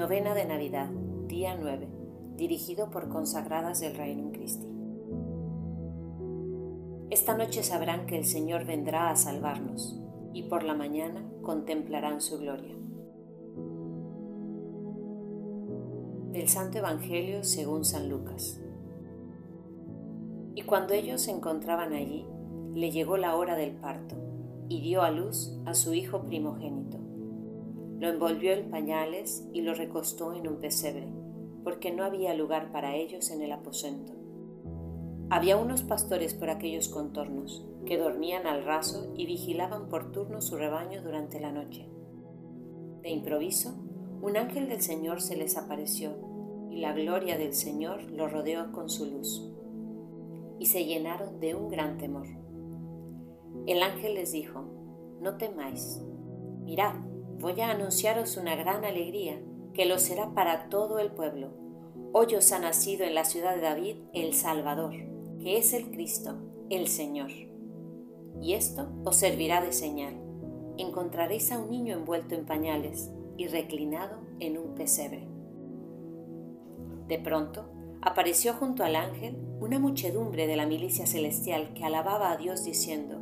Novena de Navidad, día 9, dirigido por consagradas del Reino Christi. Esta noche sabrán que el Señor vendrá a salvarnos y por la mañana contemplarán su gloria. Del Santo Evangelio según San Lucas. Y cuando ellos se encontraban allí, le llegó la hora del parto y dio a luz a su hijo primogénito lo envolvió en pañales y lo recostó en un pesebre, porque no había lugar para ellos en el aposento. Había unos pastores por aquellos contornos, que dormían al raso y vigilaban por turno su rebaño durante la noche. De improviso, un ángel del Señor se les apareció, y la gloria del Señor los rodeó con su luz. Y se llenaron de un gran temor. El ángel les dijo, No temáis, mirad, voy a anunciaros una gran alegría, que lo será para todo el pueblo. Hoy os ha nacido en la ciudad de David el Salvador, que es el Cristo, el Señor. Y esto os servirá de señal. Encontraréis a un niño envuelto en pañales y reclinado en un pesebre. De pronto, apareció junto al ángel una muchedumbre de la milicia celestial que alababa a Dios diciendo,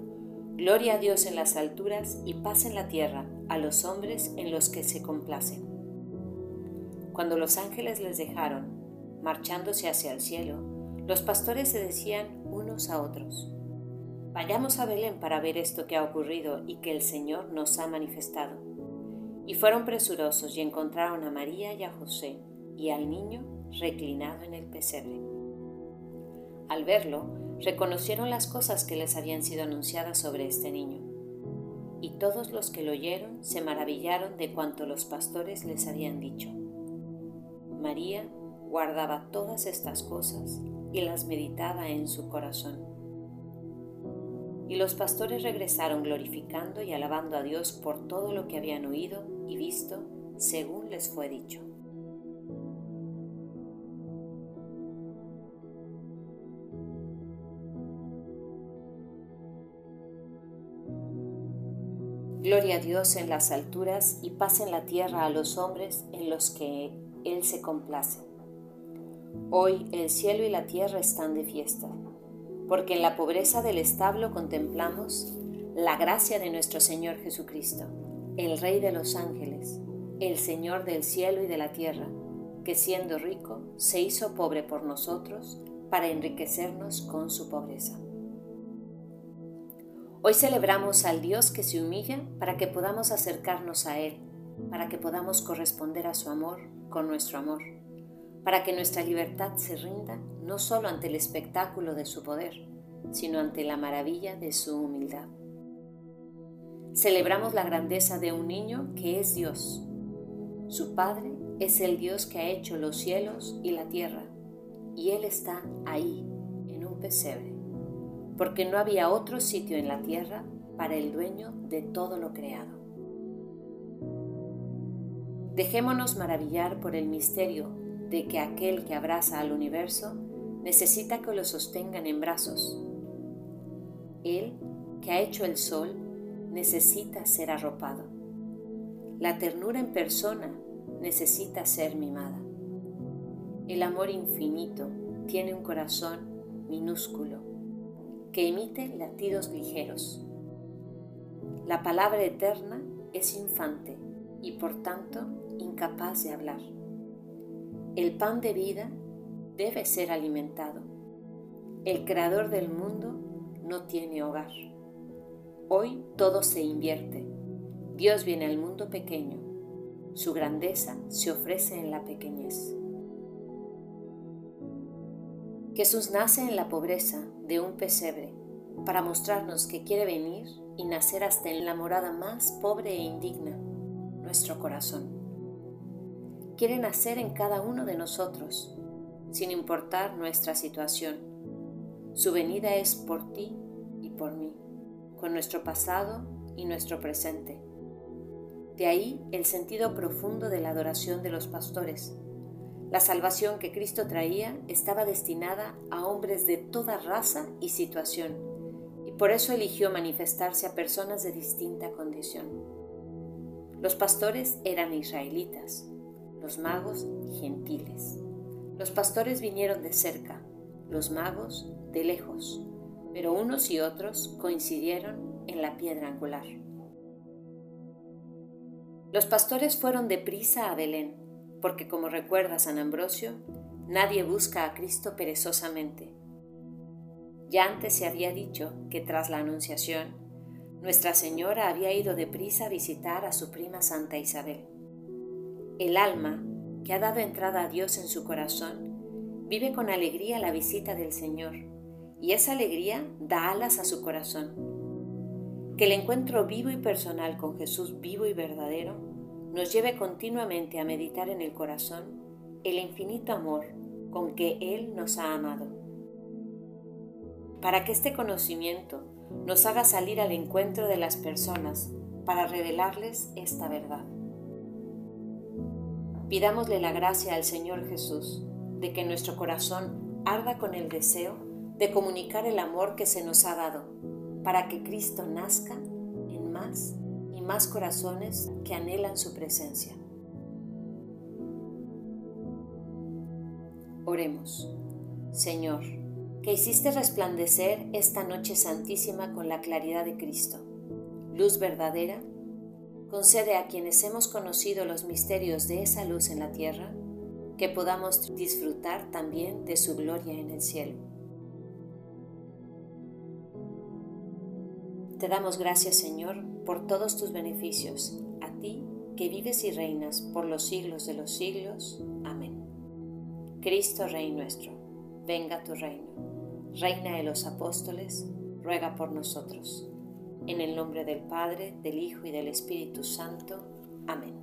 Gloria a Dios en las alturas y paz en la tierra a los hombres en los que se complacen. Cuando los ángeles les dejaron, marchándose hacia el cielo, los pastores se decían unos a otros, Vayamos a Belén para ver esto que ha ocurrido y que el Señor nos ha manifestado. Y fueron presurosos y encontraron a María y a José y al niño reclinado en el pesebre. Al verlo, reconocieron las cosas que les habían sido anunciadas sobre este niño. Y todos los que lo oyeron se maravillaron de cuanto los pastores les habían dicho. María guardaba todas estas cosas y las meditaba en su corazón. Y los pastores regresaron glorificando y alabando a Dios por todo lo que habían oído y visto según les fue dicho. Gloria a Dios en las alturas y paz en la tierra a los hombres en los que Él se complace. Hoy el cielo y la tierra están de fiesta, porque en la pobreza del establo contemplamos la gracia de nuestro Señor Jesucristo, el Rey de los ángeles, el Señor del cielo y de la tierra, que siendo rico se hizo pobre por nosotros para enriquecernos con su pobreza. Hoy celebramos al Dios que se humilla para que podamos acercarnos a Él, para que podamos corresponder a su amor con nuestro amor, para que nuestra libertad se rinda no solo ante el espectáculo de su poder, sino ante la maravilla de su humildad. Celebramos la grandeza de un niño que es Dios. Su Padre es el Dios que ha hecho los cielos y la tierra, y Él está ahí, en un pesebre porque no había otro sitio en la tierra para el dueño de todo lo creado. Dejémonos maravillar por el misterio de que aquel que abraza al universo necesita que lo sostengan en brazos. Él, que ha hecho el sol, necesita ser arropado. La ternura en persona necesita ser mimada. El amor infinito tiene un corazón minúsculo que emite latidos ligeros. La palabra eterna es infante y por tanto incapaz de hablar. El pan de vida debe ser alimentado. El creador del mundo no tiene hogar. Hoy todo se invierte. Dios viene al mundo pequeño. Su grandeza se ofrece en la pequeñez. Jesús nace en la pobreza de un pesebre, para mostrarnos que quiere venir y nacer hasta en la morada más pobre e indigna, nuestro corazón. Quiere nacer en cada uno de nosotros, sin importar nuestra situación. Su venida es por ti y por mí, con nuestro pasado y nuestro presente. De ahí el sentido profundo de la adoración de los pastores. La salvación que Cristo traía estaba destinada a hombres de toda raza y situación, y por eso eligió manifestarse a personas de distinta condición. Los pastores eran israelitas, los magos gentiles. Los pastores vinieron de cerca, los magos de lejos, pero unos y otros coincidieron en la piedra angular. Los pastores fueron de prisa a Belén, porque como recuerda San Ambrosio, nadie busca a Cristo perezosamente. Ya antes se había dicho que tras la Anunciación, Nuestra Señora había ido de prisa a visitar a su prima Santa Isabel. El alma que ha dado entrada a Dios en su corazón, vive con alegría la visita del Señor, y esa alegría da alas a su corazón. Que el encuentro vivo y personal con Jesús vivo y verdadero nos lleve continuamente a meditar en el corazón el infinito amor con que Él nos ha amado. Para que este conocimiento nos haga salir al encuentro de las personas para revelarles esta verdad. Pidámosle la gracia al Señor Jesús de que nuestro corazón arda con el deseo de comunicar el amor que se nos ha dado, para que Cristo nazca en más y más corazones que anhelan su presencia. Oremos. Señor, que hiciste resplandecer esta noche santísima con la claridad de Cristo, luz verdadera concede a quienes hemos conocido los misterios de esa luz en la tierra, que podamos disfrutar también de su gloria en el cielo. Te damos gracias, Señor, por todos tus beneficios, a ti que vives y reinas por los siglos de los siglos. Amén. Cristo Rey nuestro, venga tu reino. Reina de los apóstoles, ruega por nosotros. En el nombre del Padre, del Hijo y del Espíritu Santo. Amén.